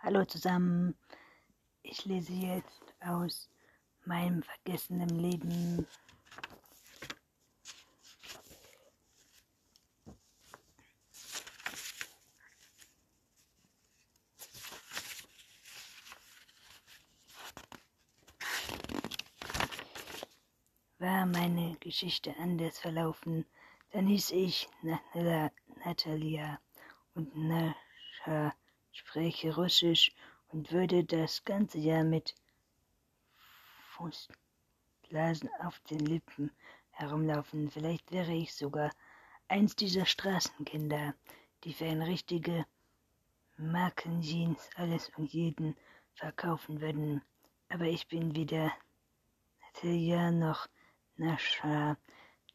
Hallo zusammen, ich lese jetzt aus meinem vergessenen Leben. War meine Geschichte anders verlaufen, dann hieß ich Natalia und Nascha spreche Russisch und würde das ganze Jahr mit Fußblasen auf den Lippen herumlaufen. Vielleicht wäre ich sogar eins dieser Straßenkinder, die für ein richtige Markenjeans alles und jeden verkaufen würden. Aber ich bin weder Natalia noch Nascha,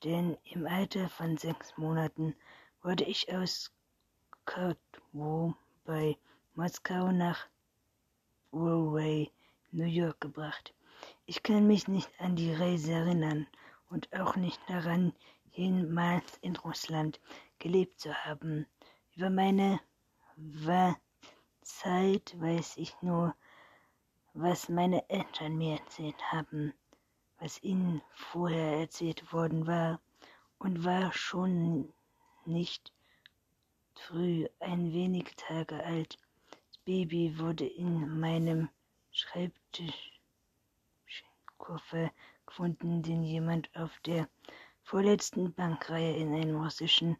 denn im Alter von sechs Monaten wurde ich aus Kotwo bei Moskau nach Broadway, New York gebracht. Ich kann mich nicht an die Reise erinnern und auch nicht daran, jemals in Russland gelebt zu haben. Über meine Zeit weiß ich nur, was meine Eltern mir erzählt haben, was ihnen vorher erzählt worden war und war schon nicht früh ein wenig Tage alt. Baby wurde in meinem Schreibtischkoffer gefunden, den jemand auf der vorletzten Bankreihe in einer russischen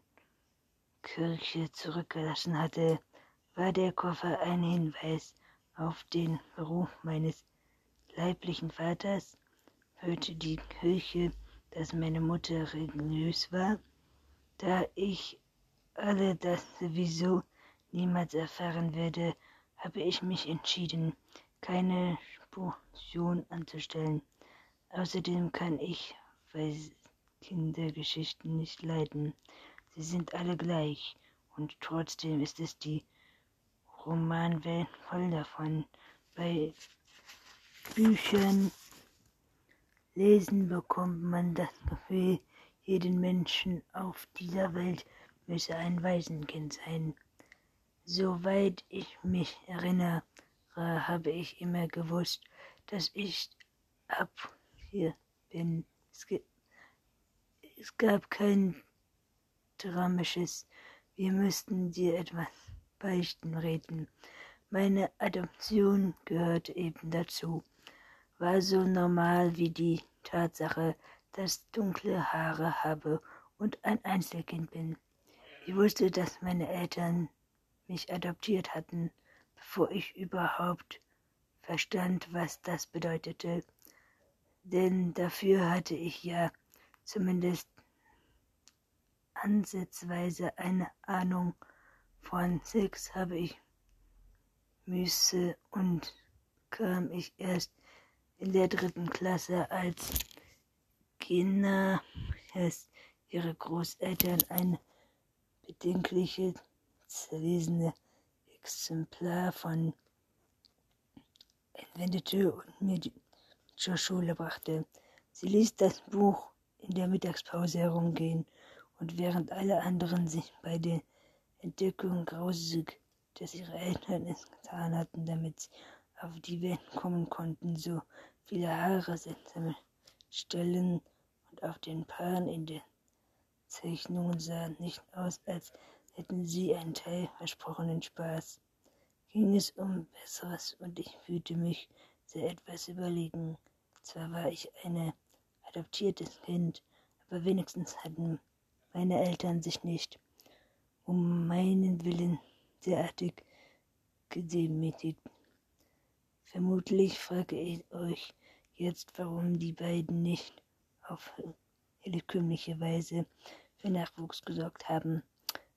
Kirche zurückgelassen hatte, war der Koffer ein Hinweis auf den Beruf meines leiblichen Vaters. Hörte die Kirche, dass meine Mutter religiös war, da ich alle das sowieso niemals erfahren werde, habe ich mich entschieden, keine Spurtion anzustellen. Außerdem kann ich Kindergeschichten nicht leiden. Sie sind alle gleich und trotzdem ist es die Romanwelt voll davon. Bei Büchern lesen bekommt man das Gefühl, jeden Menschen auf dieser Welt müsse ein Waisenkind sein. Soweit ich mich erinnere, habe ich immer gewusst, dass ich ab hier bin. Es, es gab kein dramisches, wir müssten dir etwas beichten reden. Meine Adoption gehörte eben dazu, war so normal wie die Tatsache, dass dunkle Haare habe und ein Einzelkind bin. Ich wusste, dass meine Eltern mich adoptiert hatten, bevor ich überhaupt verstand, was das bedeutete. Denn dafür hatte ich ja zumindest ansatzweise eine Ahnung von Sex habe ich müsse und kam ich erst in der dritten Klasse, als Kinder es ihre Großeltern eine bedenkliche zerlesene Exemplar von entwendete und mir zur Schule brachte. Sie ließ das Buch in der Mittagspause herumgehen und während alle anderen sich bei der Entdeckung grausig, dass ihre Eltern es getan hatten, damit sie auf die Welt kommen konnten, so viele Haare seltsame Stellen und auf den Paaren in der Zeichnungen sahen nicht aus, als hätten sie einen Teil versprochenen Spaß. Ging es um Besseres und ich fühlte mich sehr etwas überlegen. Zwar war ich ein adoptiertes Kind, aber wenigstens hatten meine Eltern sich nicht um meinen Willen derartig gedemütigt. Vermutlich frage ich euch jetzt, warum die beiden nicht auf herkömmliche Weise für Nachwuchs gesorgt haben.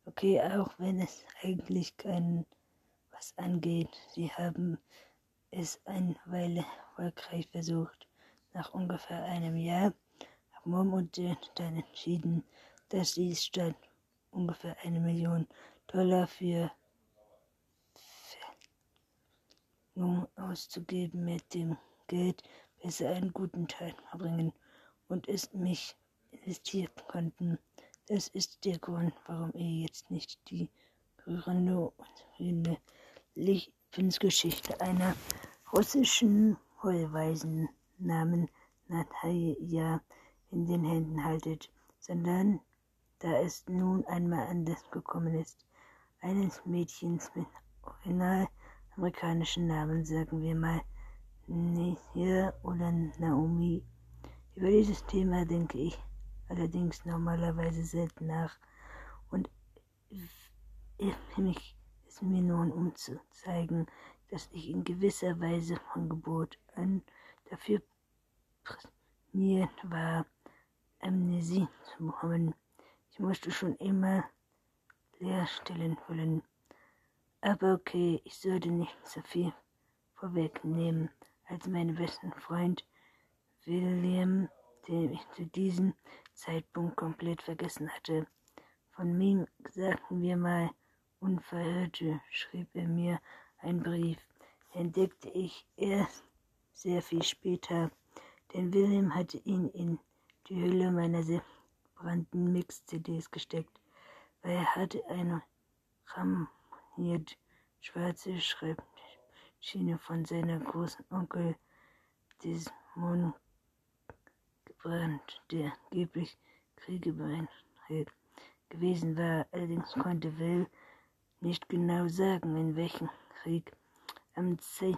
Okay, auch wenn es eigentlich keinen was angeht. Sie haben es eine Weile erfolgreich versucht. Nach ungefähr einem Jahr haben Mom und Dad dann entschieden, dass sie statt ungefähr eine Million Dollar für Verlängerung auszugeben, mit dem Geld besser einen guten Teil verbringen und es mich investieren konnten. Das ist der Grund, warum ihr jetzt nicht die rührende und Lebensgeschichte einer russischen Heulweisen namens Natalia in den Händen haltet, sondern da es nun einmal anders gekommen ist, eines Mädchens mit original amerikanischen Namen, sagen wir mal Nihir oder Naomi. Über dieses Thema denke ich allerdings normalerweise selten nach und mich ist mir nun um zu zeigen, dass ich in gewisser Weise von Geburt an dafür prädestiniert war, Amnesie zu bekommen. Ich musste schon immer Leerstellen füllen. Aber okay, ich sollte nicht so viel vorwegnehmen, als mein bester Freund William, den ich zu diesem Zeitpunkt komplett vergessen hatte. Von mir, sagten wir mal, unverhörte, schrieb er mir einen Brief. Entdeckte ich erst sehr viel später, denn William hatte ihn in die Hülle meiner selbstbrannten Mix-CDs gesteckt, weil er hatte eine ramoniert schwarze Schreibmaschine von seiner großen Onkel Desmond gebrannt, der angeblich kriegebereit gewesen war. Allerdings konnte Will nicht genau sagen, in welchem Krieg. Am 10.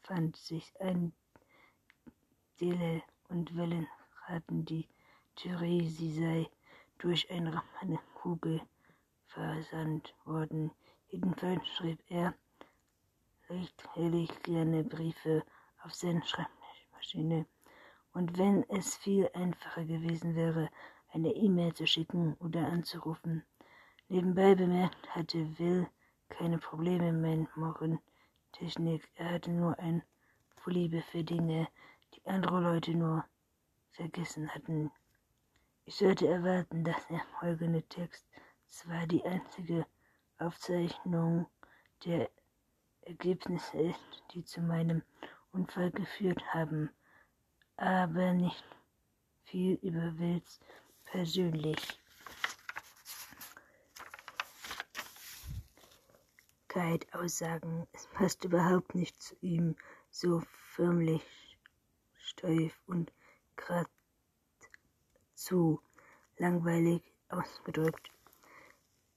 fand sich ein Dele und Wellen raten die Theorie, sie sei durch eine Kugel versandt worden. Jedenfalls schrieb er recht gerne Briefe auf seine Schreibmaschine. Und wenn es viel einfacher gewesen wäre, eine E-Mail zu schicken oder anzurufen. Nebenbei bemerkt hatte Will keine Probleme mit Morgentechnik. Er hatte nur ein Vorliebe für Dinge, die andere Leute nur vergessen hatten. Ich sollte erwarten, dass der folgende Text zwar die einzige Aufzeichnung der Ergebnisse ist, die zu meinem Unfall geführt haben, aber nicht viel über Wills persönlich. Aussagen, es passt überhaupt nicht zu ihm, so förmlich steif und grad zu langweilig ausgedrückt.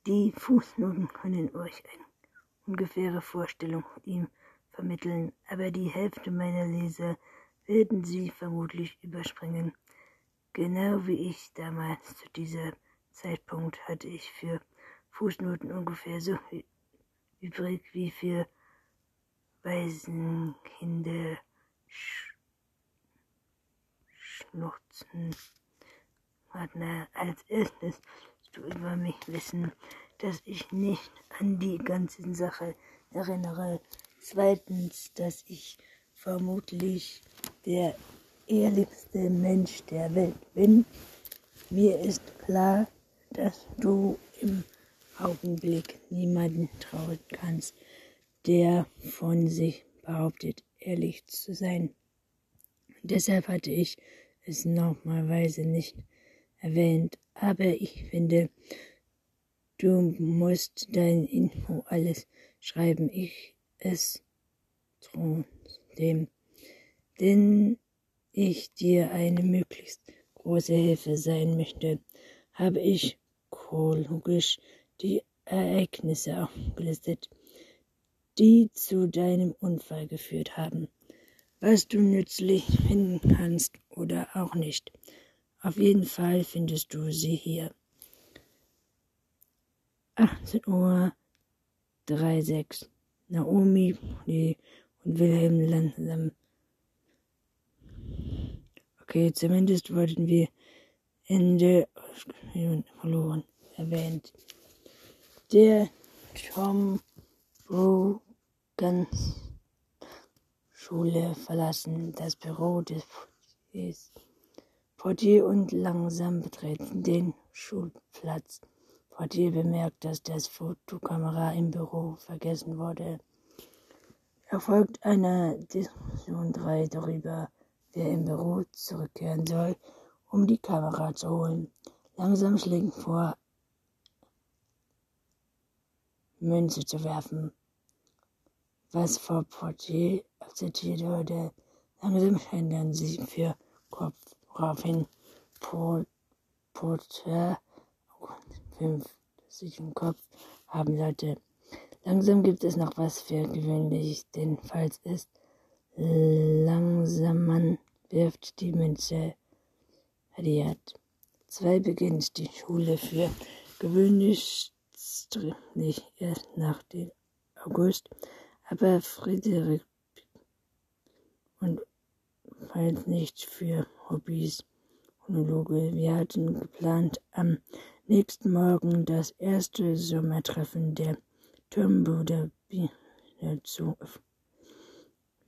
Die Fußnoten können euch eine ungefähre Vorstellung von ihm vermitteln, aber die Hälfte meiner Leser werden sie vermutlich überspringen. Genau wie ich damals zu diesem Zeitpunkt hatte ich für Fußnoten ungefähr so übrig wie für Waisenkinder sch schnutzen. Partner, als erstes du über mich wissen, dass ich nicht an die ganze Sache erinnere. Zweitens, dass ich vermutlich der ehrlichste Mensch der Welt bin. Mir ist klar, dass du im Augenblick niemanden trauen kannst, der von sich behauptet, ehrlich zu sein. Deshalb hatte ich es nochmalweise nicht erwähnt, aber ich finde, du musst dein Info alles schreiben. Ich es trotzdem, denn ich dir eine möglichst große Hilfe sein möchte, habe ich chronologisch die Ereignisse aufgelistet, die zu deinem Unfall geführt haben, was du nützlich finden kannst oder auch nicht. Auf jeden Fall findest du sie hier. 18 Uhr 36. Naomi und Wilhelm langsam. Okay, zumindest wollten wir Ende verloren erwähnt. Der Tom Brugans Schule verlassen das Büro des Portier und langsam betreten den Schulplatz. Portier bemerkt, dass das Fotokamera im Büro vergessen wurde. Erfolgt eine Diskussion 3 darüber, wer im Büro zurückkehren soll, um die Kamera zu holen. Langsam schlägt vor, Münze zu werfen. was Frau Portier akzeptiert wurde. Langsam ändern sie für Kopf, woraufhin Porter fünf sich im Kopf haben sollte. Langsam gibt es noch was für gewöhnlich, denn falls es langsam man wirft die Münze. Hadiat. Zwei beginnt die Schule für gewöhnlich erst nach dem August, aber Friedrich und falls nicht für Hobbys. Monologe. Wir hatten geplant, am nächsten Morgen das erste Sommertreffen der Turmbude zu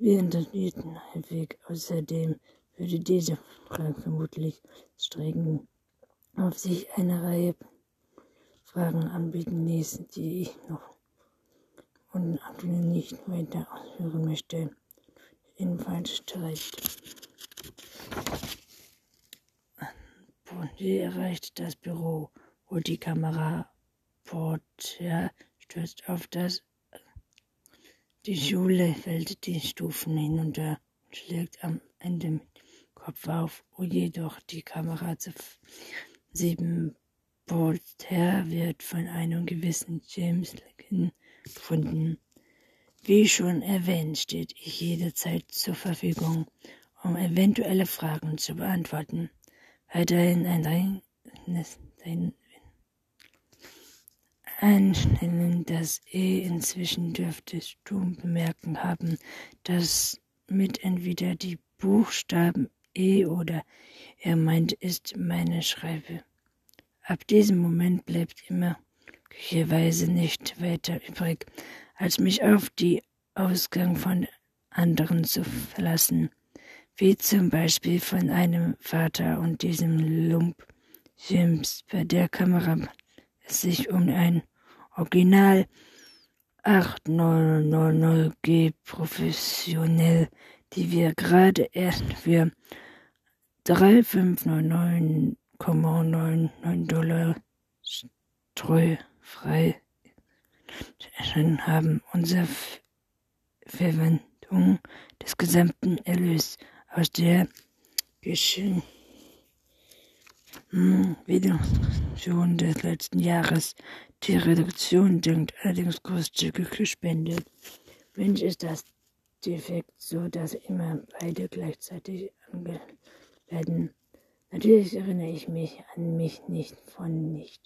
Wir unterhielten häufig. Außerdem würde diese Frage vermutlich strecken auf sich eine Reihe Fragen anbieten ließ, die ich noch und nicht weiter ausführen möchte. Jedenfalls streicht. Sie erreicht das Büro, holt die Kamera. Porter stürzt auf das. Die Schule fällt die Stufen hinunter und schlägt am Ende mit dem Kopf auf, wo jedoch die Kamera zu sieben Porter wird von einem gewissen James Lincoln gefunden. Wie schon erwähnt, steht ich jederzeit zur Verfügung, um eventuelle Fragen zu beantworten. Weiterhin ein Einstellen, dass E inzwischen dürftest du bemerken haben, dass mit entweder die Buchstaben E oder er meint ist meine Schreibe. Ab diesem Moment bleibt immer glücklicherweise nicht weiter übrig, als mich auf die Ausgang von anderen zu verlassen wie zum Beispiel von einem Vater und diesem Lump Sims. Bei der Kamera es sich um ein Original 8000G professionell, die wir gerade erst für 3599,99 Dollar streufrei erscheinen haben. Unsere Verwendung des gesamten Erlös aus der Geschichte schon des letzten Jahres. Die Reduktion denkt allerdings großzügig gespendet. Mensch ist das defekt so, dass immer beide gleichzeitig angeleitet werden. Natürlich erinnere ich mich an mich nicht von nicht,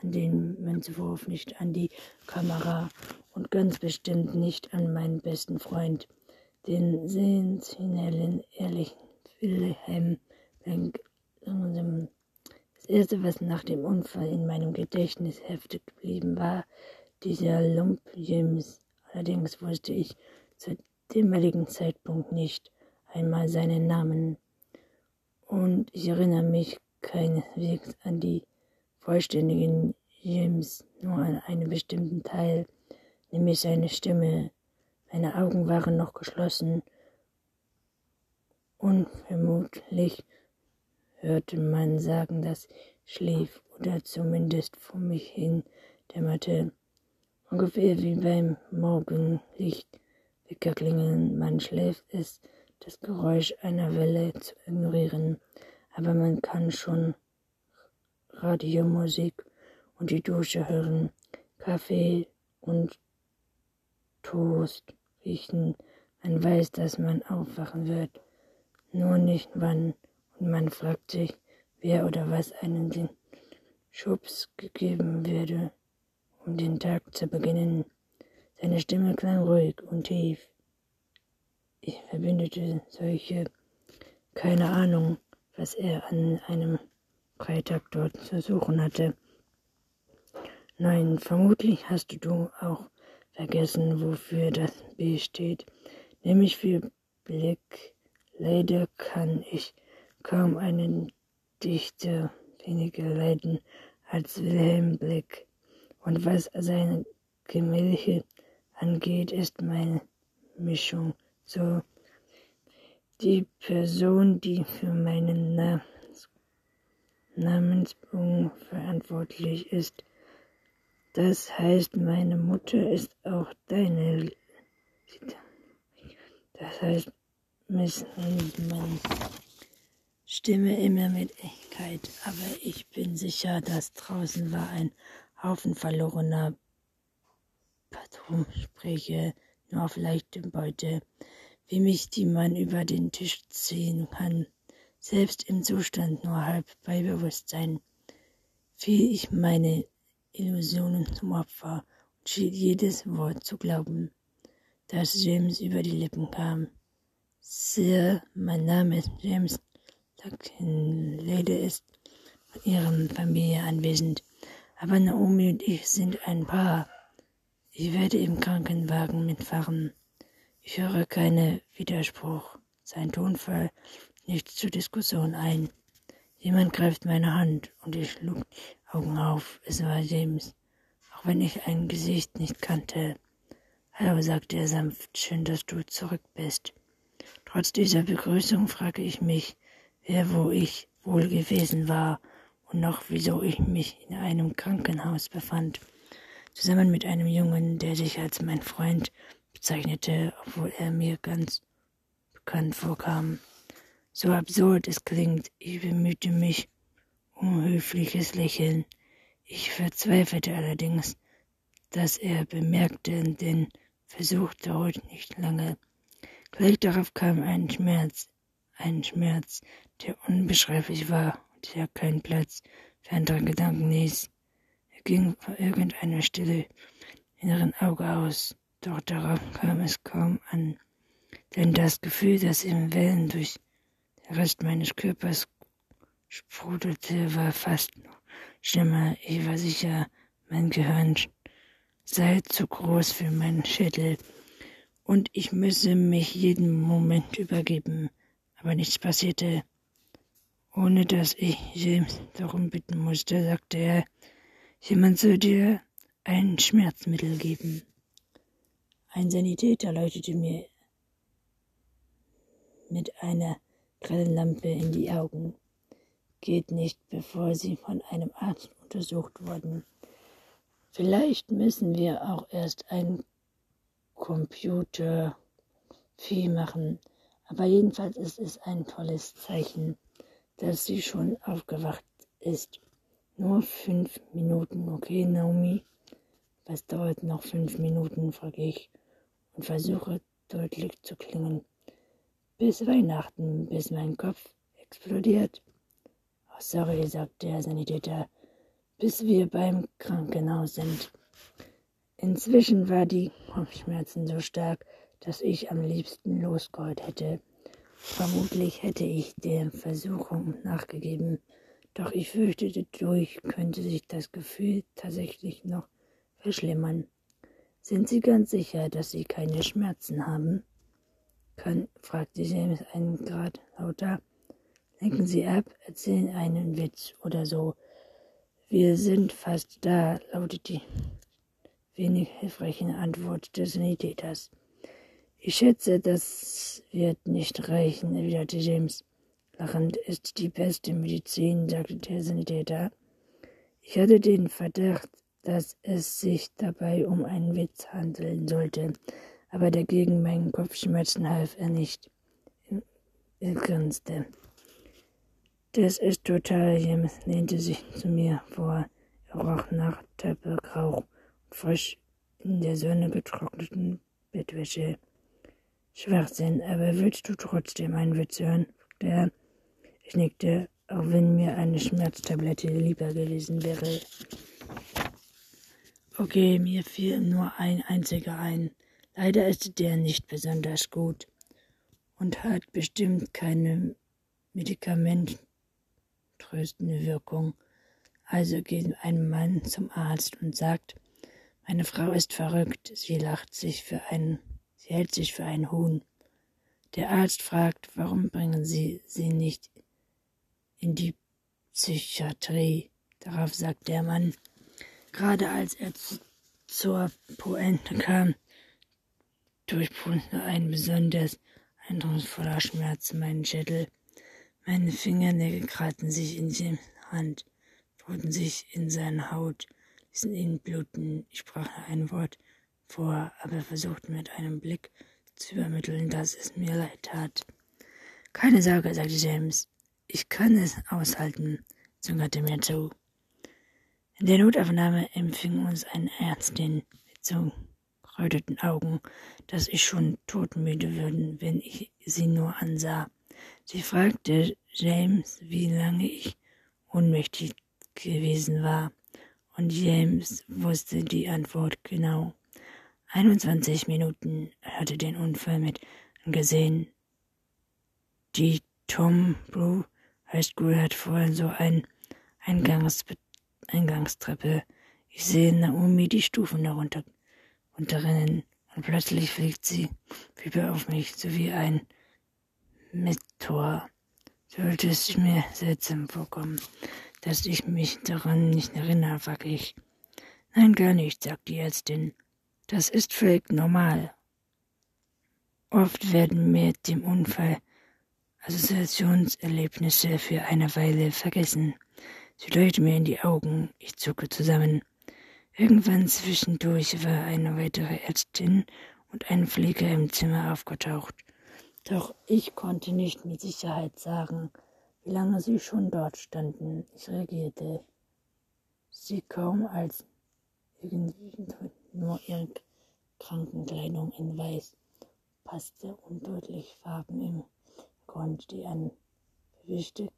an den Münzwurf, nicht an die Kamera und ganz bestimmt nicht an meinen besten Freund den sensationellen, ehrlichen Wilhelm Bank. Das erste, was nach dem Unfall in meinem Gedächtnis heftig geblieben war, dieser Lump James. Allerdings wusste ich zu demaligen Zeitpunkt nicht einmal seinen Namen. Und ich erinnere mich keineswegs an die vollständigen James, nur an einen bestimmten Teil, nämlich seine Stimme, meine Augen waren noch geschlossen. Unvermutlich hörte man sagen, dass ich schlief oder zumindest vor mich hin dämmerte. Ungefähr wie beim Morgenlicht Weckerklingeln. Man schläft es, das Geräusch einer Welle zu ignorieren, aber man kann schon Radiomusik und die Dusche hören, Kaffee und Toast riechen. Man weiß, dass man aufwachen wird, nur nicht wann. Und man fragt sich, wer oder was einen den Schubs gegeben werde, um den Tag zu beginnen. Seine Stimme klang ruhig und tief. Ich verbündete solche, keine Ahnung, was er an einem Freitag dort zu suchen hatte. Nein, vermutlich hast du auch vergessen, wofür das B steht, nämlich für Blick. Leider kann ich kaum einen Dichter weniger leiden als Wilhelm Blick. Und was seine Gemälde angeht, ist meine Mischung so. Die Person, die für meinen Namens Namensbogen verantwortlich ist, das heißt, meine Mutter ist auch deine Das heißt, Miss Hildmanns Stimme immer mit Echkeit, aber ich bin sicher, dass draußen war ein Haufen verlorener Patronspreche, nur auf leichte Beute, wie mich die Mann über den Tisch ziehen kann, selbst im Zustand nur halb bei Bewusstsein, fiel ich meine Illusionen zum Opfer und schien jedes Wort zu glauben, das James über die Lippen kam. Sir, mein Name ist James Lady ist von ihrer Familie anwesend, aber Naomi und ich sind ein Paar. Ich werde im Krankenwagen mitfahren. Ich höre keinen Widerspruch. Sein Tonfall nicht zur Diskussion ein. Jemand greift meine Hand und ich schlug die Augen auf. Es war James, auch wenn ich ein Gesicht nicht kannte. Hallo, sagte er sanft, schön, dass du zurück bist. Trotz dieser Begrüßung frage ich mich, wer wo ich wohl gewesen war und noch wieso ich mich in einem Krankenhaus befand, zusammen mit einem Jungen, der sich als mein Freund bezeichnete, obwohl er mir ganz bekannt vorkam. So absurd es klingt, ich bemühte mich um höfliches Lächeln. Ich verzweifelte allerdings, dass er bemerkte, denn Versuch dauert nicht lange. Gleich darauf kam ein Schmerz, ein Schmerz, der unbeschreiblich war und der keinen Platz für andere Gedanken ließ. Er ging vor irgendeiner Stelle inneren Auge aus, doch darauf kam es kaum an, denn das Gefühl, das im Wellen durch den Rest meines Körpers sprudelte, war fast noch schlimmer. Ich war sicher, mein Gehirn sei zu groß für meinen Schädel und ich müsse mich jeden Moment übergeben. Aber nichts passierte. Ohne dass ich James darum bitten musste, sagte er, jemand soll dir ein Schmerzmittel geben. Ein Sanitäter leuchtete mir mit einer grellen Lampe in die Augen. Geht nicht, bevor Sie von einem Arzt untersucht wurden. Vielleicht müssen wir auch erst ein Computervieh machen. Aber jedenfalls ist es ein tolles Zeichen, dass sie schon aufgewacht ist. Nur fünf Minuten, okay, Naomi? Was dauert noch fünf Minuten, frage ich und versuche deutlich zu klingen. Bis Weihnachten, bis mein Kopf explodiert. Oh, sorry, sagt der Sanitäter, bis wir beim Krankenhaus sind. Inzwischen war die Kopfschmerzen so stark, dass ich am liebsten losgeheult hätte. Vermutlich hätte ich der Versuchung nachgegeben, doch ich fürchtete, durch könnte sich das Gefühl tatsächlich noch verschlimmern. Sind Sie ganz sicher, dass Sie keine Schmerzen haben? Kann, fragte James einen Grad lauter. Lenken Sie ab, erzählen einen Witz oder so. Wir sind fast da, lautet die wenig hilfreiche Antwort des Sanitäters. Ich schätze, das wird nicht reichen, erwiderte James. Lachend ist die beste Medizin, sagte der Sanitäter. Ich hatte den Verdacht, dass es sich dabei um einen Witz handeln sollte, aber dagegen meinen Kopfschmerzen half er nicht. Er grinste. Das ist total, James lehnte sich zu mir vor. Er roch nach Tabak, frisch in der Sonne getrockneten Bettwäsche. Schwachsinn, aber willst du trotzdem einen Witz hören? Der, ich nickte, auch wenn mir eine Schmerztablette lieber gewesen wäre. Okay, mir fiel nur ein einziger ein. Leider ist der nicht besonders gut und hat bestimmt keine medikamentröstende Wirkung. Also geht ein Mann zum Arzt und sagt, meine Frau ist verrückt, sie lacht sich für einen, sie hält sich für ein Huhn. Der Arzt fragt, warum bringen Sie sie nicht in die Psychiatrie? Darauf sagt der Mann, gerade als er zur Pointe kam, durchbrannte ein besonders eindrucksvoller Schmerz meinen Schädel. Meine Fingernägel krallten sich in die Hand, wurden sich in seine Haut ließen ihn bluten. Ich sprach ein Wort vor, aber versuchte mit einem Blick zu übermitteln, dass es mir leid tat. Keine Sorge, sagte James. Ich kann es aushalten, zögerte mir zu. In der Notaufnahme empfing uns ein Ernst den so geröteten Augen, dass ich schon todmüde würde, wenn ich sie nur ansah. Sie fragte James, wie lange ich ohnmächtig gewesen war, und James wusste die Antwort genau. 21 Minuten hatte den Unfall mit angesehen. Die Tom Blue High School hat vorhin so ein Eingangs Eingangstreppe. Ich sehe Naomi die Stufen darunter runterrennen und plötzlich fliegt sie über auf mich, so wie ein Meteor. Sollte es mir seltsam vorkommen, dass ich mich daran nicht erinnere, frag ich. Nein, gar nicht, sagt die Ärztin. Das ist völlig normal. Oft werden mit dem Unfall Assoziationserlebnisse für eine Weile vergessen. Sie leuchtet mir in die Augen, ich zucke zusammen. Irgendwann zwischendurch war eine weitere Ärztin und ein Pfleger im Zimmer aufgetaucht. Doch ich konnte nicht mit Sicherheit sagen, wie lange sie schon dort standen. Ich reagierte. Sie kaum als irgendwie nur ihre Krankenkleidung in weiß passte und deutlich Farben im Grund, die an bewischte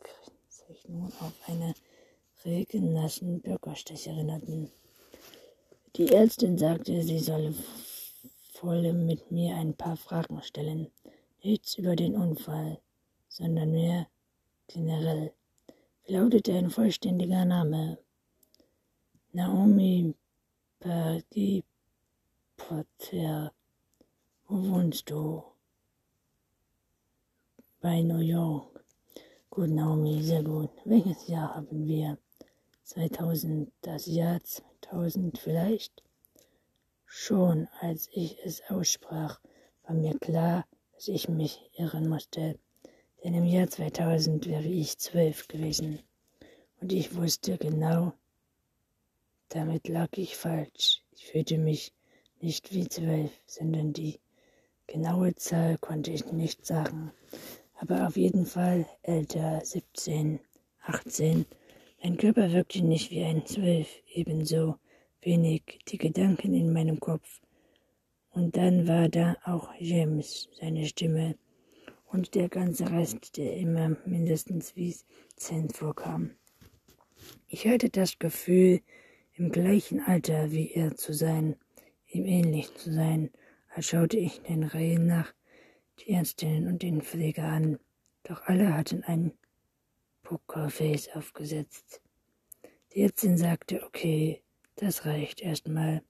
Zeichnungen auf eine regennassen Bürgerstecher erinnerten. Die Ärztin sagte, sie solle volle mit mir ein paar Fragen stellen. Nichts über den Unfall, sondern mehr generell. Wie lautet dein vollständiger Name? Naomi Bergi Potter. Wo wohnst du? Bei New York. Gut, Naomi, sehr gut. Welches Jahr haben wir? 2000, das Jahr 2000 vielleicht? Schon als ich es aussprach, war mir klar, dass ich mich irren musste, denn im Jahr 2000 wäre ich zwölf gewesen. Und ich wusste genau, damit lag ich falsch. Ich fühlte mich nicht wie zwölf, sondern die genaue Zahl konnte ich nicht sagen. Aber auf jeden Fall älter, 17, 18. Mein Körper wirkte nicht wie ein Zwölf, ebenso wenig die Gedanken in meinem Kopf. Und dann war da auch James, seine Stimme und der ganze Rest, der immer mindestens wie Cent vorkam. Ich hatte das Gefühl, im gleichen Alter wie er zu sein, ihm ähnlich zu sein, als schaute ich den Reihen nach die Ärztinnen und den Pfleger an, doch alle hatten ein Pokerface aufgesetzt. Die Ärztin sagte, okay, das reicht erstmal.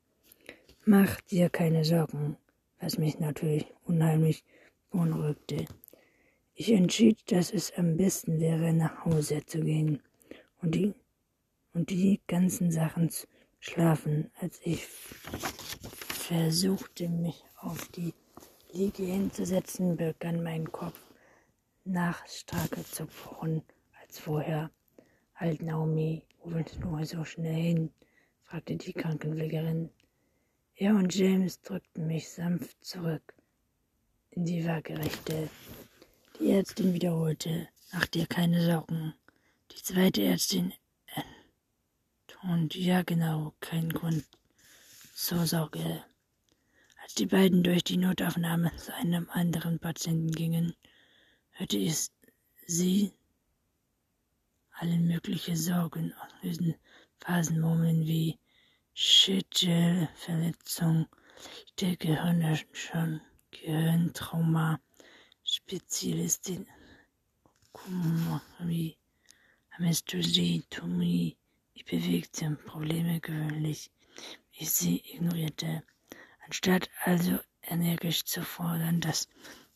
Mach dir keine Sorgen, was mich natürlich unheimlich beunruhigte. Ich entschied, dass es am besten wäre, nach Hause zu gehen und die, und die ganzen Sachen schlafen, als ich versuchte, mich auf die Liege hinzusetzen, begann mein Kopf nach Strake zu pochen als vorher. Halt, Naomi, wo willst du so schnell hin? fragte die Krankenpflegerin. Er und James drückten mich sanft zurück in die Waagerechte. Die Ärztin wiederholte, mach dir keine Sorgen. Die zweite Ärztin und ja genau, kein Grund zur Sorge. Als die beiden durch die Notaufnahme zu einem anderen Patienten gingen, hörte ich sie alle mögliche Sorgen auslösen Phasen murmeln wie Schädelverletzung, der Gehirnerschütterung, Gehirntrauma, Spezialistin, Kumari, Anästhesie, Tomie, ich bewegte Probleme gewöhnlich, ich sie ignorierte, anstatt also energisch zu fordern, dass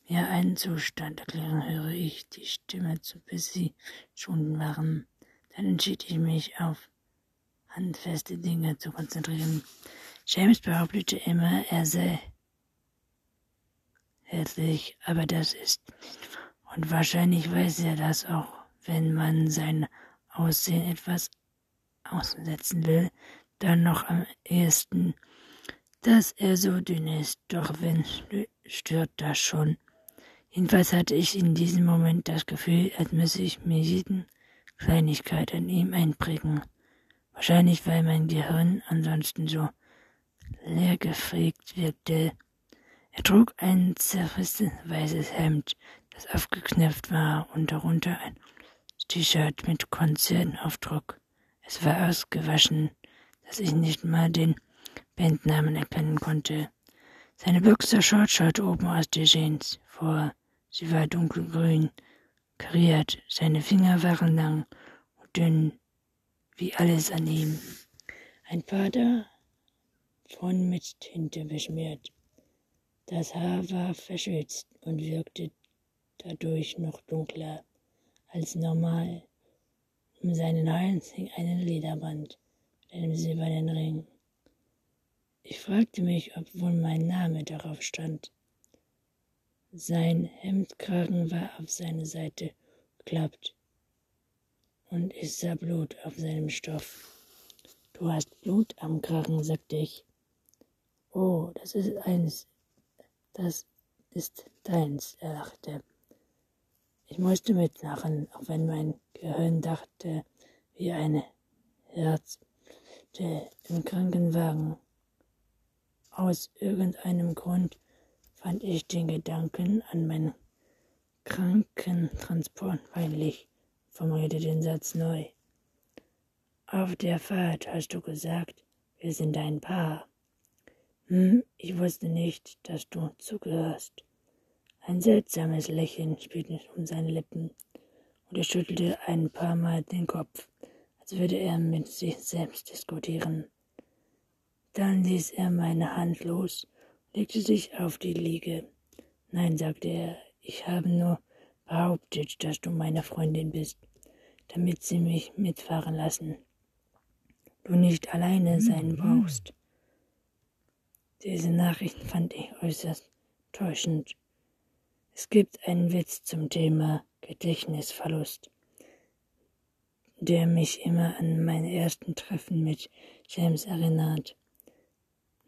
mir einen Zustand erklären, höre ich die Stimme zu, bis sie Stunden waren. Dann entschied ich mich auf handfeste Dinge zu konzentrieren. James behauptete immer, er sei herzlich, aber das ist und wahrscheinlich weiß er das auch, wenn man sein Aussehen etwas aussetzen will, dann noch am ehesten dass er so dünn ist, doch wenn stört das schon. Jedenfalls hatte ich in diesem Moment das Gefühl, als müsse ich mir jeden Kleinigkeit an ihm einprägen. Wahrscheinlich, weil mein Gehirn ansonsten so leergefegt wirkte. Er trug ein zerrissenes weißes Hemd, das aufgeknöpft war und darunter ein T-Shirt mit Konzernaufdruck. Es war ausgewaschen, dass ich nicht mal den Bandnamen erkennen konnte. Seine Boxershort schaute oben aus der Jeans vor. Sie war dunkelgrün, kariert. Seine Finger waren lang und dünn, wie alles an ihm. Ein paar davon mit Tinte beschmiert. Das Haar war verschwitzt und wirkte dadurch noch dunkler als normal. Um seinen Hals hing ein Lederband mit einem silbernen Ring. Ich fragte mich, ob wohl mein Name darauf stand. Sein Hemdkragen war auf seine Seite geklappt und ich sah Blut auf seinem Stoff. Du hast Blut am Kragen, sagte ich. Oh, das ist eins, das ist deins, er lachte. Ich musste mitlachen, auch wenn mein Gehirn dachte, wie eine Herz im Krankenwagen. Aus irgendeinem Grund fand ich den Gedanken an meinen Krankentransport peinlich, formulierte den Satz neu. Auf der Fahrt hast du gesagt, wir sind ein Paar. Hm, ich wusste nicht, dass du zugehörst. Ein seltsames Lächeln spielte um seine Lippen, und er schüttelte ein paar Mal den Kopf, als würde er mit sich selbst diskutieren. Dann ließ er meine Hand los, legte sich auf die Liege. Nein, sagte er, ich habe nur behauptet, dass du meine Freundin bist, damit sie mich mitfahren lassen. Du nicht alleine sein brauchst. Diese Nachricht fand ich äußerst täuschend. Es gibt einen Witz zum Thema Gedächtnisverlust, der mich immer an meine ersten Treffen mit James erinnert.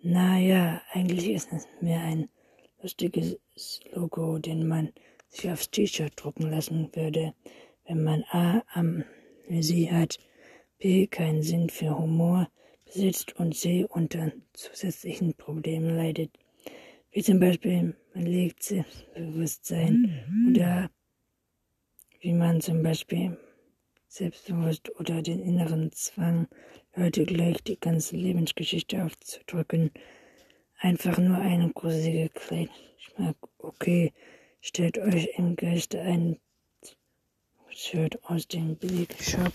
Na ja, eigentlich ist es mehr ein lustiges Logo, den man sich aufs T-Shirt drucken lassen würde, wenn man A. Amnesie hat, B. keinen Sinn für Humor besitzt und C. unter zusätzlichen Problemen leidet wie zum Beispiel man legt Selbstbewusstsein mhm. oder wie man zum Beispiel selbstbewusst oder den inneren Zwang, Leute gleich die ganze Lebensgeschichte aufzudrücken, einfach nur eine gruselige Kleidungsschmack. Okay, stellt euch im Geiste ein Shirt aus dem Billigshop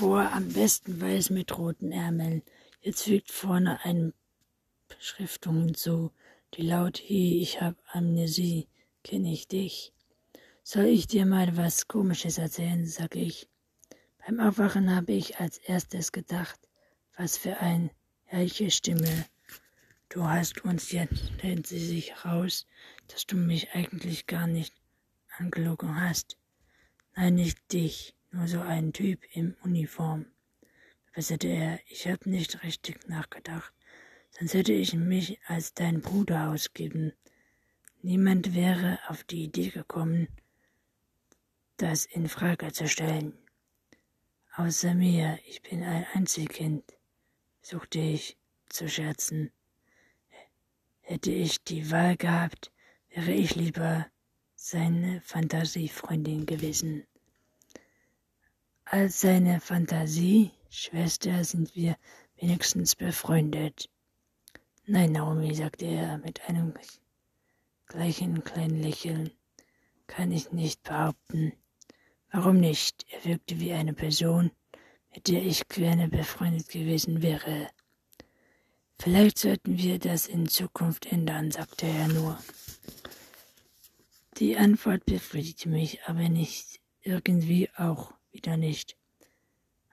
vor, am besten weiß mit roten Ärmeln. Jetzt fügt vorne ein Beschriftungen zu, die laut Hi, ich hab Amnesie, kenne ich dich. Soll ich dir mal was Komisches erzählen, sag ich. Beim Aufwachen habe ich als erstes gedacht, was für eine herrliche Stimme. Du hast uns jetzt, stellt sie sich raus, dass du mich eigentlich gar nicht angelogen hast. Nein, nicht dich, nur so ein Typ im Uniform, verbesserte er. Ich hab nicht richtig nachgedacht sonst hätte ich mich als dein Bruder ausgeben. Niemand wäre auf die Idee gekommen, das in Frage zu stellen. Außer mir, ich bin ein Einzelkind, suchte ich zu scherzen. Hätte ich die Wahl gehabt, wäre ich lieber seine Fantasiefreundin gewesen. Als seine Fantasieschwester sind wir wenigstens befreundet. Nein, Naomi, sagte er mit einem gleichen kleinen Lächeln, kann ich nicht behaupten. Warum nicht? Er wirkte wie eine Person, mit der ich gerne befreundet gewesen wäre. Vielleicht sollten wir das in Zukunft ändern, sagte er nur. Die Antwort befriedigte mich, aber nicht irgendwie auch wieder nicht.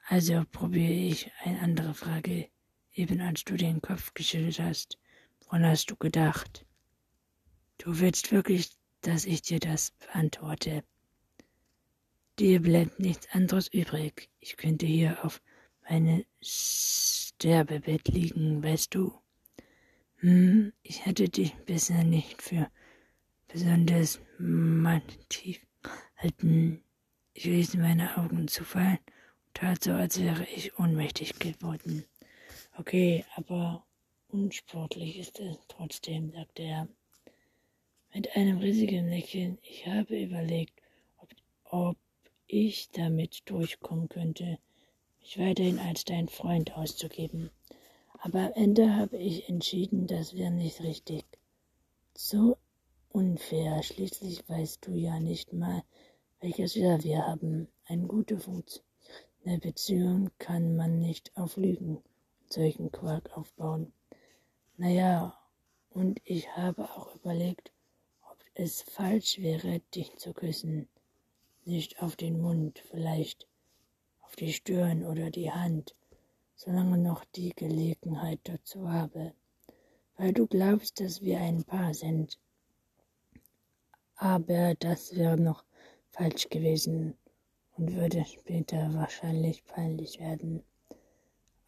Also probiere ich eine andere Frage eben als du den Kopf geschüttelt hast. Woran hast du gedacht? Du willst wirklich, dass ich dir das beantworte. Dir bleibt nichts anderes übrig. Ich könnte hier auf meine Sterbebett liegen, weißt du. Hm, ich hätte dich bisher nicht für besonders mantiv halten. Ich ließ meine Augen zufallen und tat so, als wäre ich ohnmächtig geworden. Okay, aber unsportlich ist es trotzdem, sagte er. Mit einem riesigen Lächeln. Ich habe überlegt, ob, ob ich damit durchkommen könnte, mich weiterhin als dein Freund auszugeben. Aber am Ende habe ich entschieden, das wäre nicht richtig. So unfair. Schließlich weißt du ja nicht mal, welches Jahr wir haben. Eine gute Funktion der Beziehung kann man nicht auf Lügen solchen Quark aufbauen. Naja, und ich habe auch überlegt, ob es falsch wäre, dich zu küssen. Nicht auf den Mund, vielleicht auf die Stirn oder die Hand, solange noch die Gelegenheit dazu habe, weil du glaubst, dass wir ein Paar sind. Aber das wäre noch falsch gewesen und würde später wahrscheinlich peinlich werden.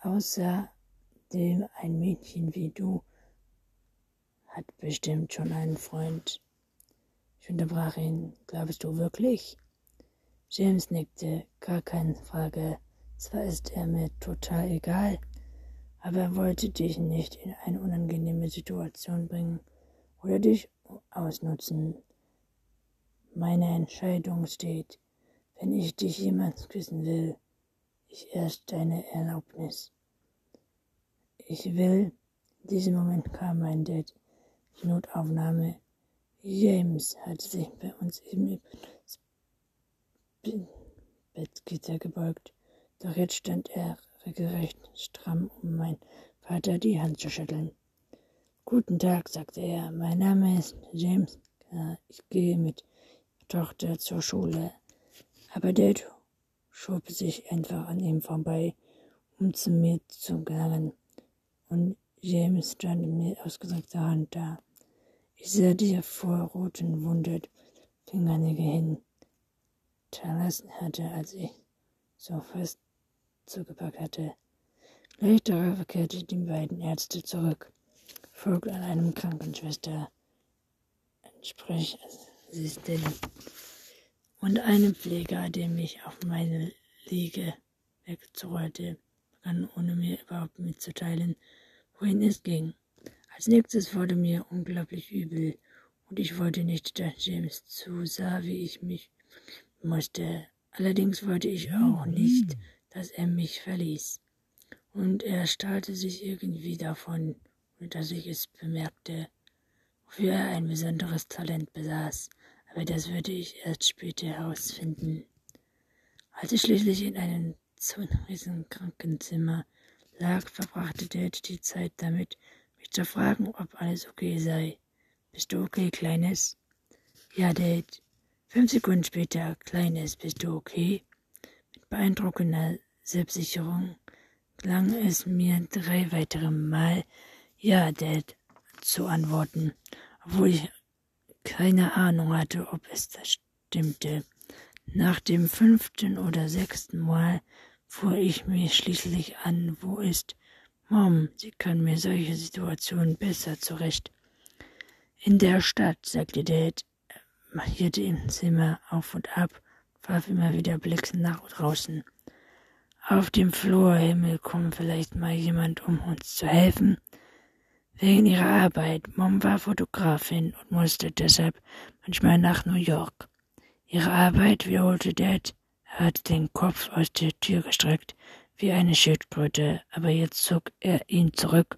Außerdem ein Mädchen wie du hat bestimmt schon einen Freund. Ich unterbrach ihn. Glaubst du wirklich? James nickte. Gar keine Frage. Zwar ist er mir total egal, aber er wollte dich nicht in eine unangenehme Situation bringen oder dich ausnutzen. Meine Entscheidung steht, wenn ich dich jemals küssen will, ich erst deine Erlaubnis. Ich will, in diesem Moment kam mein Dad, Notaufnahme. James hat sich bei uns eben Bettgitter gebeugt, doch jetzt stand er regelrecht stramm, um mein Vater die Hand zu schütteln. Guten Tag, sagte er, mein Name ist James. Ich gehe mit Tochter zur Schule. Aber Dad schob sich einfach an ihm vorbei, um zu mir zu gelangen. Und James stand mit ausgestreckter Hand da. Ich sah die vor roten Wunden Fingernägel hinterlassen hatte, als ich so fest zugepackt hatte. Gleich darauf kehrte die beiden Ärzte zurück, folgt an einem Krankenschwester, entsprech Assistent und einem Pfleger, der mich auf meine Liege wegzurollte, begann ohne mir überhaupt mitzuteilen, wohin es ging. Als nächstes wurde mir unglaublich übel und ich wollte nicht, dass James zusah, wie ich mich musste. Allerdings wollte ich auch nicht, dass er mich verließ. Und er strahlte sich irgendwie davon, ohne dass ich es bemerkte, wofür er ein besonderes Talent besaß aber das würde ich erst später herausfinden. Als ich schließlich in einem zunrissen Krankenzimmer lag, verbrachte Dad die Zeit damit, mich zu fragen, ob alles okay sei. Bist du okay, Kleines? Ja, Dad. Fünf Sekunden später, Kleines, bist du okay? Mit beeindruckender Selbstsicherung klang es mir drei weitere Mal Ja, Dad, zu antworten, obwohl ich keine Ahnung hatte, ob es das stimmte. Nach dem fünften oder sechsten Mal fuhr ich mich schließlich an, wo ist Mom? Sie kann mir solche Situationen besser zurecht. In der Stadt, sagte Dad, marschierte im Zimmer auf und ab, warf immer wieder Blicke nach draußen. Auf dem Flurhimmel kommt vielleicht mal jemand, um uns zu helfen. Wegen ihrer Arbeit. Mom war Fotografin und musste deshalb manchmal nach New York. Ihre Arbeit, wiederholte Dad. Er hatte den Kopf aus der Tür gestreckt, wie eine Schildkröte, aber jetzt zog er ihn zurück,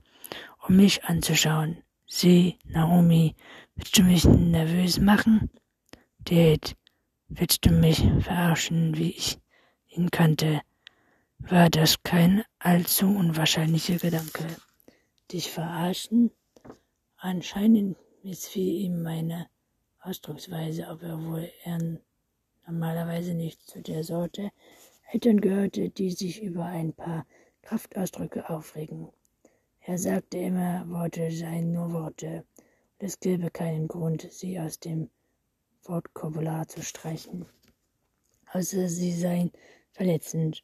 um mich anzuschauen. Sie, Naomi, willst du mich nervös machen? Dad, willst du mich verarschen, wie ich ihn kannte? War das kein allzu unwahrscheinlicher Gedanke? Dich verarschen? Anscheinend missfiel ihm meine Ausdrucksweise, ob er er normalerweise nicht zu der Sorte Eltern gehörte, die sich über ein paar Kraftausdrücke aufregen. Er sagte immer, Worte seien nur Worte, und es gäbe keinen Grund, sie aus dem Wortkobular zu streichen, außer sie seien verletzend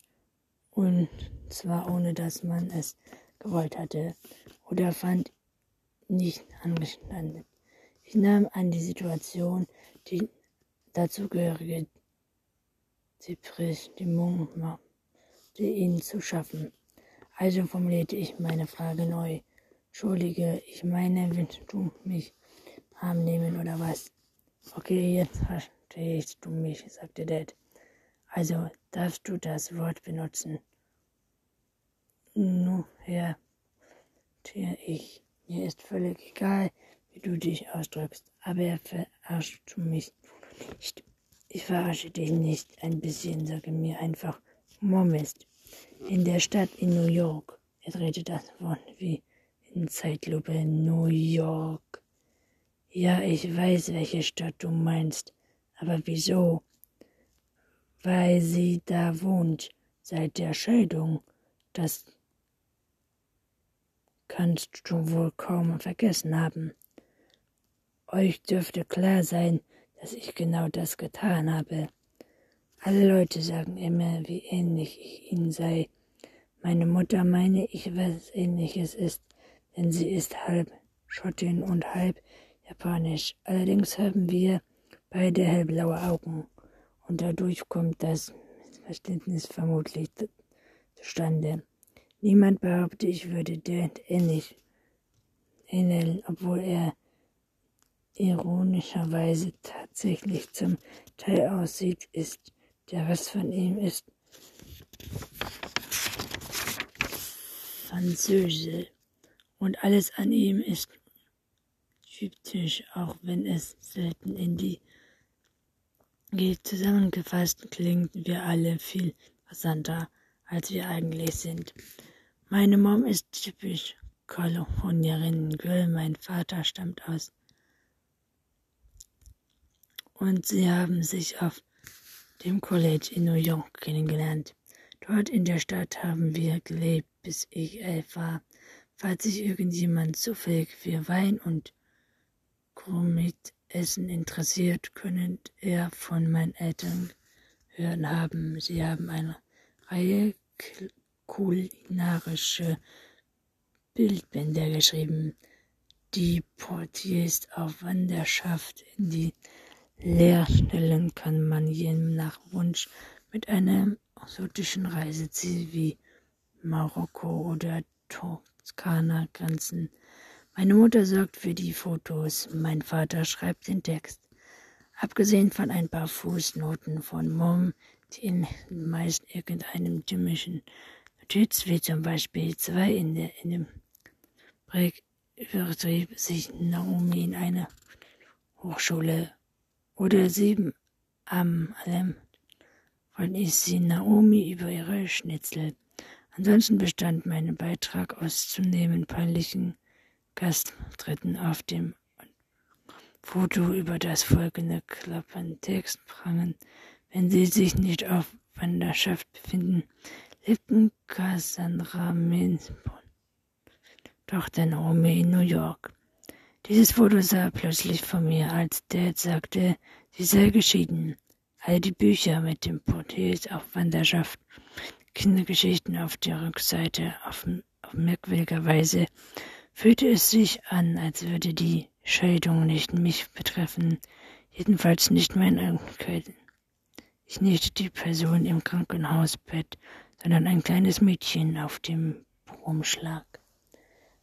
Und zwar ohne dass man es gewollt hatte oder fand nicht angestanden. Ich nahm an die Situation, die dazugehörige Stimmung machte ihn zu schaffen. Also formulierte ich meine Frage neu. Entschuldige, ich meine, willst du mich arm nehmen oder was? Okay, jetzt verstehst du mich, sagte Dad. Also darfst du das Wort benutzen. Nun, Herr, ich. Mir ist völlig egal, wie du dich ausdrückst, aber verarschst du mich nicht. Ich verarsche dich nicht ein bisschen, sage mir einfach, Mom ist. In der Stadt in New York. Er drehte das Wort wie in Zeitlupe. New York. Ja, ich weiß, welche Stadt du meinst. Aber wieso? Weil sie da wohnt, seit der Scheidung. Das kannst du wohl kaum vergessen haben. Euch dürfte klar sein, dass ich genau das getan habe. Alle Leute sagen immer, wie ähnlich ich ihnen sei. Meine Mutter meine ich, was ähnliches ist, denn sie ist halb Schottin und halb japanisch. Allerdings haben wir beide hellblaue Augen und dadurch kommt das Verständnis vermutlich zustande. Niemand behauptet, ich würde Dad ähnlich ähneln, obwohl er ironischerweise tatsächlich zum Teil aussieht, ist der Rest von ihm ist Französe und alles an ihm ist typisch, auch wenn es selten in die geht. Zusammengefasst klingt wir alle viel interessanter, als wir eigentlich sind. Meine Mom ist typisch Kalifornierin Girl, mein Vater stammt aus und sie haben sich auf dem College in New York kennengelernt. Dort in der Stadt haben wir gelebt, bis ich elf war. Falls sich irgendjemand zufällig für Wein und Essen interessiert, könnt ihr von meinen Eltern hören haben. Sie haben eine Reihe kulinarische Bildbänder geschrieben, die Portiers auf Wanderschaft in die Lehrstellen kann man je nach Wunsch mit einer exotischen Reiseziel wie Marokko oder Toskana grenzen. Meine Mutter sorgt für die Fotos, mein Vater schreibt den Text. Abgesehen von ein paar Fußnoten von Mom, in meist irgendeinem typischen Notiz, wie zum Beispiel zwei in, der, in dem Break übertrieb sich Naomi in einer Hochschule oder sieben am allem wollte ich sie Naomi über ihre Schnitzel. Ansonsten bestand mein Beitrag aus zunehmend peinlichen Gastritten auf dem Foto über das folgende Klappentext prangen. Wenn sie sich nicht auf Wanderschaft befinden, lebten Cassandra Minsborn, Tochter Naomi in New York. Dieses Foto sah plötzlich von mir, als Dad sagte, sie sei geschieden. All die Bücher mit den Porträts auf Wanderschaft, Kindergeschichten auf der Rückseite, auf, auf merkwürdige Weise fühlte es sich an, als würde die Scheidung nicht mich betreffen, jedenfalls nicht mein Enkel. Ich nicht die Person im Krankenhausbett, sondern ein kleines Mädchen auf dem Umschlag.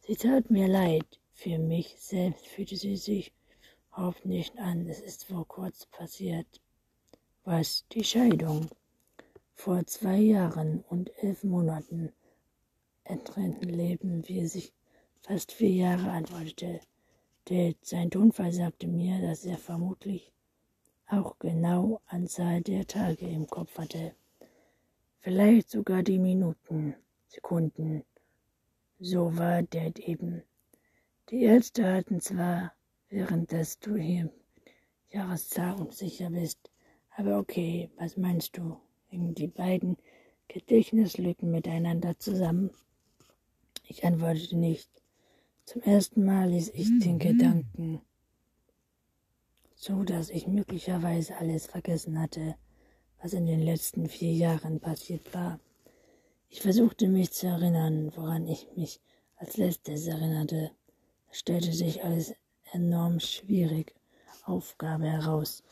Sie tat mir leid, für mich selbst fühlte sie sich überhaupt nicht an. Es ist vor kurz passiert. Was? Die Scheidung. Vor zwei Jahren und elf Monaten enttrennten leben wir sich fast vier Jahre, antwortete Dad. Sein Tonfall sagte mir, dass er vermutlich auch genau Anzahl der Tage im Kopf hatte. Vielleicht sogar die Minuten, Sekunden. So war Dad eben. Die Ärzte hatten zwar, während dass du hier Jahreszahl unsicher bist, aber okay, was meinst du? Hängen die beiden Gedächtnislücken miteinander zusammen? Ich antwortete nicht. Zum ersten Mal ließ ich mhm. den Gedanken so, dass ich möglicherweise alles vergessen hatte, was in den letzten vier Jahren passiert war. Ich versuchte mich zu erinnern, woran ich mich als letztes erinnerte. Es stellte sich als enorm schwierig Aufgabe heraus.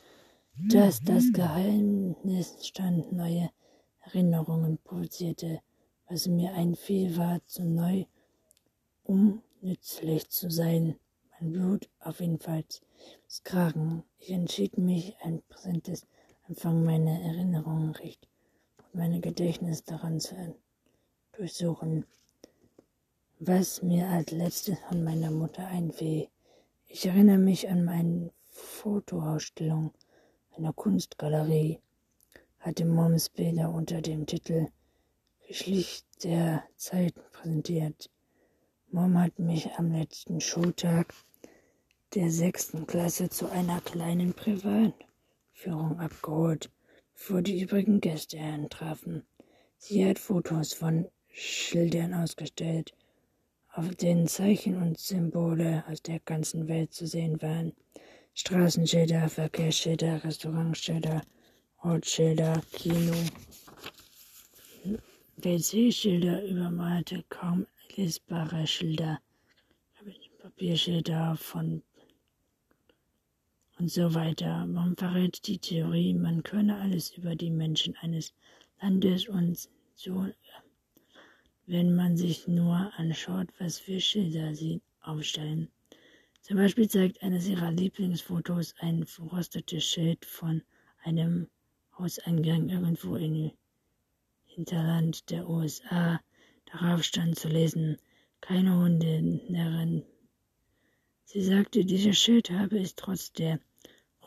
Dass das Geheimnis stand, neue Erinnerungen produzierte. Was mir einfiel, war zu neu, um nützlich zu sein. Mein Blut auf jeden Fall Kragen. Ich entschied mich, ein präsentes Anfang meine Erinnerungen recht und meine Gedächtnis daran zu durchsuchen, was mir als letztes von meiner Mutter einfiel. Ich erinnere mich an meine Fotoausstellung einer Kunstgalerie, hatte Moms Bilder unter dem Titel Geschlecht der Zeit präsentiert. Mom hat mich am letzten Schultag der sechsten Klasse zu einer kleinen Privatführung abgeholt, bevor die übrigen Gäste eintrafen. Sie hat Fotos von Schildern ausgestellt, auf denen Zeichen und Symbole aus der ganzen Welt zu sehen waren. Straßenschilder, Verkehrsschilder, Restaurantschilder, Ortsschilder, Kino, WC-Schilder, übermalte, kaum lesbare Schilder, Papierschilder von und so weiter. Man verrät die Theorie, man könne alles über die Menschen eines Landes und so wenn man sich nur anschaut, was für Schilder sie aufstellen. Zum Beispiel zeigt eines ihrer Lieblingsfotos ein verrostetes Schild von einem Hauseingang irgendwo im Hinterland der USA. Darauf stand zu lesen, keine Hunde, Närrin. Sie sagte, dieses Schild habe es trotz der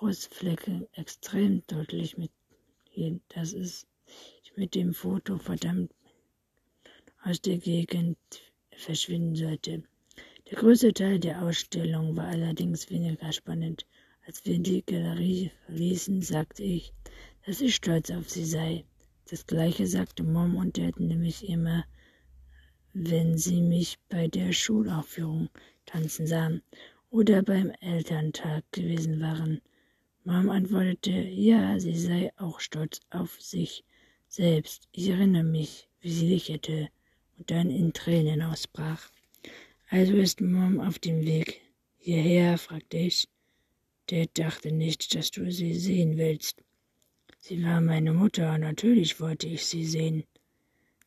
Rostflecke extrem deutlich mit, dass es mit dem Foto verdammt aus der Gegend verschwinden sollte. Der größte Teil der Ausstellung war allerdings weniger spannend. Als wir die Galerie verließen, sagte ich, dass ich stolz auf sie sei. Das gleiche sagte Mom und Dad nämlich immer, wenn sie mich bei der Schulaufführung tanzen sahen oder beim Elterntag gewesen waren. Mom antwortete, ja, sie sei auch stolz auf sich selbst. Ich erinnere mich, wie sie lächelte und dann in Tränen ausbrach. Also ist Mom auf dem Weg hierher, fragte ich. Dad dachte nicht, dass du sie sehen willst. Sie war meine Mutter, natürlich wollte ich sie sehen.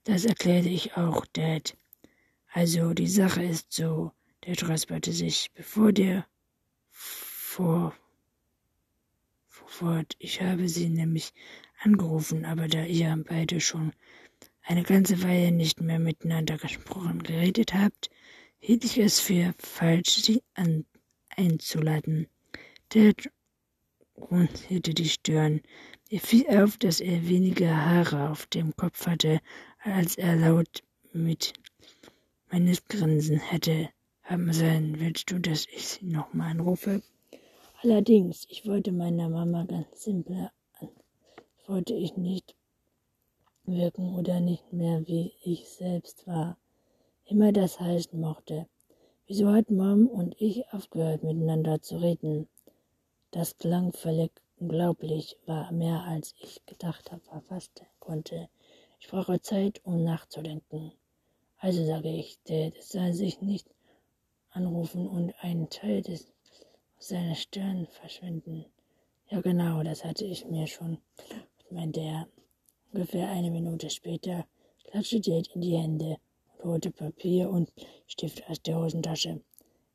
Das erklärte ich auch, Dad. Also, die Sache ist so, Dad räusperte sich, bevor der vor, fort. Ich habe sie nämlich angerufen, aber da ihr beide schon eine ganze Weile nicht mehr miteinander gesprochen geredet habt, hielt ich es für falsch, sie an einzuladen. Der runzelte die Stirn. Mir fiel auf, dass er weniger Haare auf dem Kopf hatte, als er laut mit meines Grinsen hätte haben sollen. Willst du, dass ich sie nochmal anrufe? Allerdings, ich wollte meiner Mama ganz simpel an. Wollte ich nicht wirken oder nicht mehr wie ich selbst war, immer das heißen mochte. Wieso hat Mom und ich aufgehört miteinander zu reden? Das klang völlig unglaublich, war mehr als ich gedacht habe, verfasst konnte. Ich brauche Zeit, um nachzudenken. Also sage ich, der soll sich nicht anrufen und einen Teil des aus seiner Stirn verschwinden. Ja genau, das hatte ich mir schon, meinte er. Ungefähr eine Minute später klatschte Jade in die Hände und holte Papier und Stift aus der Hosentasche.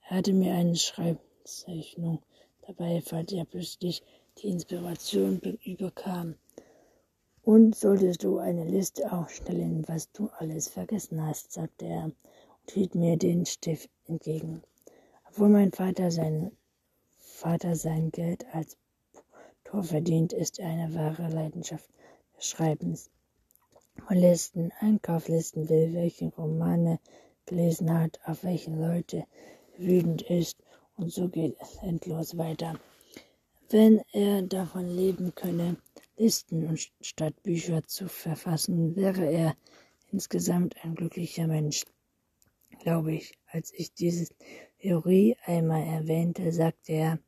Er hatte mir eine Schreibzeichnung dabei, falls er plötzlich die Inspiration überkam. Und solltest du eine Liste aufstellen, was du alles vergessen hast, sagte er und hielt mir den Stift entgegen. Obwohl mein Vater sein, Vater sein Geld als Tor verdient, ist eine wahre Leidenschaft Schreibens von Listen, Einkaufslisten will, welche Romane gelesen hat, auf welche Leute wütend ist und so geht es endlos weiter. Wenn er davon leben könne, Listen und statt Bücher zu verfassen, wäre er insgesamt ein glücklicher Mensch. Glaube ich, als ich diese Theorie einmal erwähnte, sagte er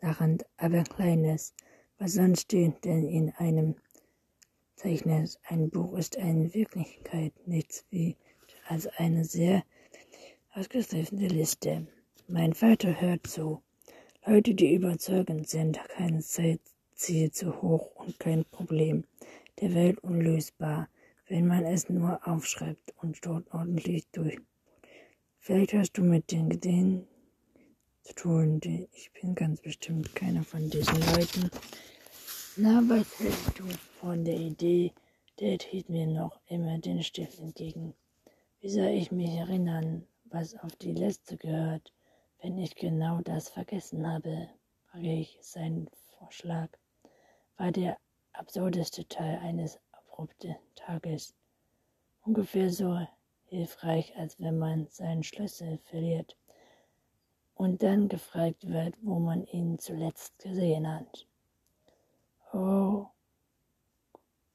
lachend, aber Kleines, was sonst steht denn in einem zeichnet. Ein Buch ist in Wirklichkeit nichts wie als eine sehr ausgestriffene Liste. Mein Vater hört zu. Leute, die überzeugend sind, keine Zeitziel zu hoch und kein Problem der Welt unlösbar, wenn man es nur aufschreibt und dort ordentlich durch. Vielleicht hast du mit den Ideen zu tun, ich bin ganz bestimmt keiner von diesen Leuten. Na, was hältst du von der Idee? Dad hielt mir noch immer den Stift entgegen. Wie soll ich mich erinnern, was auf die Liste gehört, wenn ich genau das vergessen habe? fragte ich seinen Vorschlag. War der absurdeste Teil eines abrupten Tages. Ungefähr so hilfreich, als wenn man seinen Schlüssel verliert und dann gefragt wird, wo man ihn zuletzt gesehen hat. Oh,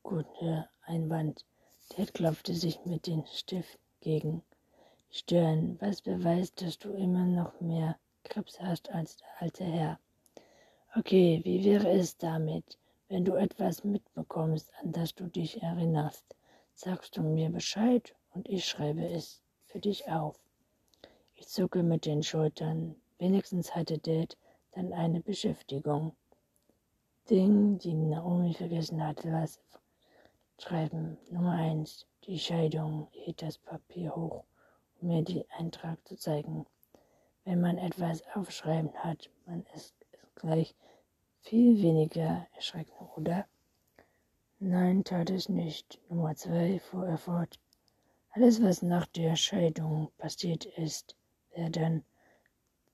guter Einwand. Ted klopfte sich mit dem Stift gegen die Stirn, was beweist, dass du immer noch mehr Krebs hast als der alte Herr. Okay, wie wäre es damit, wenn du etwas mitbekommst, an das du dich erinnerst, sagst du mir Bescheid und ich schreibe es für dich auf. Ich zucke mit den Schultern. Wenigstens hatte Dad dann eine Beschäftigung. Ding, die Naomi vergessen hatte, was schreiben. Nummer eins, die Scheidung. Hielt das Papier hoch, um mir den Eintrag zu zeigen. Wenn man etwas aufschreiben hat, man ist gleich viel weniger erschreckend, oder? Nein, tat es nicht. Nummer zwei, fuhr er fort. Alles, was nach der Scheidung passiert ist, wäre dann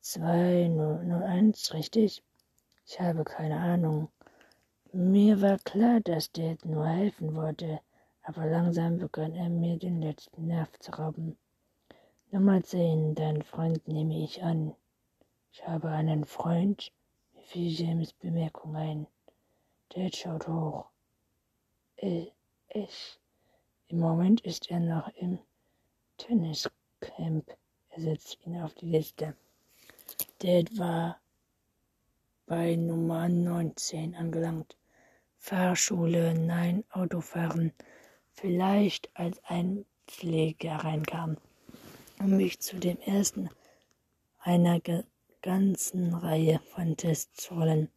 201, richtig? Ich habe keine Ahnung. Mir war klar, dass Dad nur helfen wollte, aber langsam begann er mir den letzten Nerv zu rauben. Nummer 10, dein Freund nehme ich an. Ich habe einen Freund, fiel James Bemerkung ein. Dad schaut hoch. Äh, ich. Im Moment ist er noch im Tenniscamp. Er setzt ihn auf die Liste. Dad war bei Nummer 19 angelangt. Fahrschule, nein, Autofahren. Vielleicht als ein Pfleger reinkam, um mich zu dem ersten einer ganzen Reihe von Tests rollen.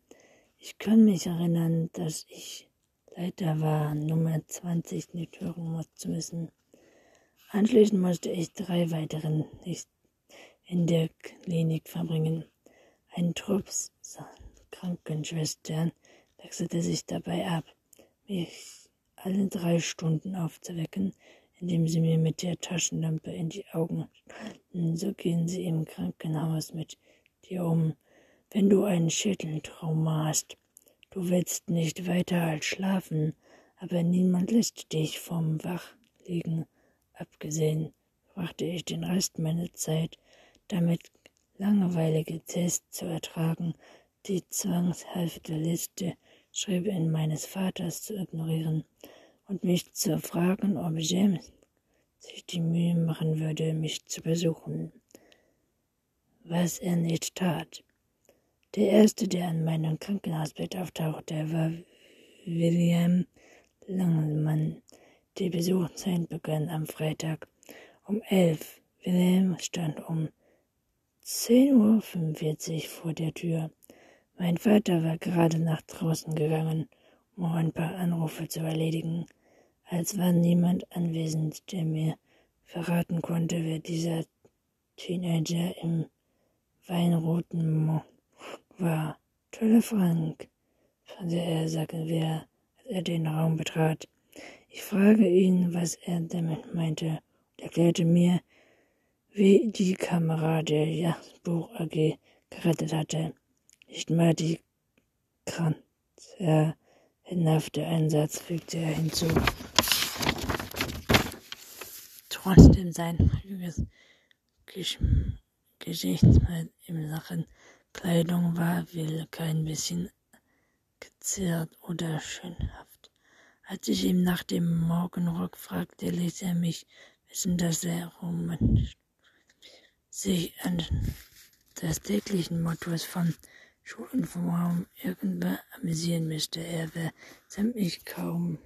Ich kann mich erinnern, dass ich Leiter war, Nummer 20 nicht hören zu müssen. Anschließend musste ich drei weiteren nicht in der Klinik verbringen. Ein Trupps Krankenschwestern wechselte sich dabei ab, mich alle drei Stunden aufzuwecken, indem sie mir mit der Taschenlampe in die Augen standen. So gehen sie im Krankenhaus mit dir um, wenn du ein Schädeltrauma hast. Du willst nicht weiter als schlafen, aber niemand lässt dich vom Wachliegen. Abgesehen brachte ich den Rest meiner Zeit damit, langweilige Tests zu ertragen, die zwangshafte Liste schrieb in meines Vaters zu ignorieren und mich zu fragen, ob James sich die Mühe machen würde, mich zu besuchen was er nicht tat. Der erste, der an meinem Krankenhausbett auftauchte, war William Langemann. Die Besuchszeit begann am Freitag um elf. William stand um 10.45 Uhr vor der Tür. Mein Vater war gerade nach draußen gegangen, um ein paar Anrufe zu erledigen. Als war niemand anwesend, der mir verraten konnte, wer dieser Teenager im weinroten Mo war. Tolle Frank, fand er, sagte wer, als er den Raum betrat. Ich frage ihn, was er damit meinte, und erklärte mir, wie die Kamera der Yachtbuch AG gerettet hatte. Nicht mal die kranzerhafte Einsatz fügte er hinzu. Trotzdem sein Geschmack Gesichtsbild in Sachen Kleidung war will kein bisschen gezerrt oder schönhaft. Als ich ihm nach dem Morgenrock fragte, ließ er mich wissen, dass er romantisch sich an des täglichen Mottos von Schulenform irgendwer amüsieren müsste. Er war sämtlich kaum